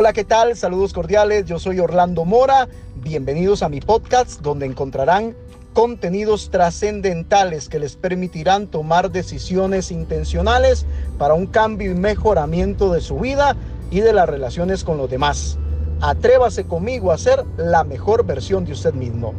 Hola, ¿qué tal? Saludos cordiales, yo soy Orlando Mora. Bienvenidos a mi podcast donde encontrarán contenidos trascendentales que les permitirán tomar decisiones intencionales para un cambio y mejoramiento de su vida y de las relaciones con los demás. Atrévase conmigo a ser la mejor versión de usted mismo.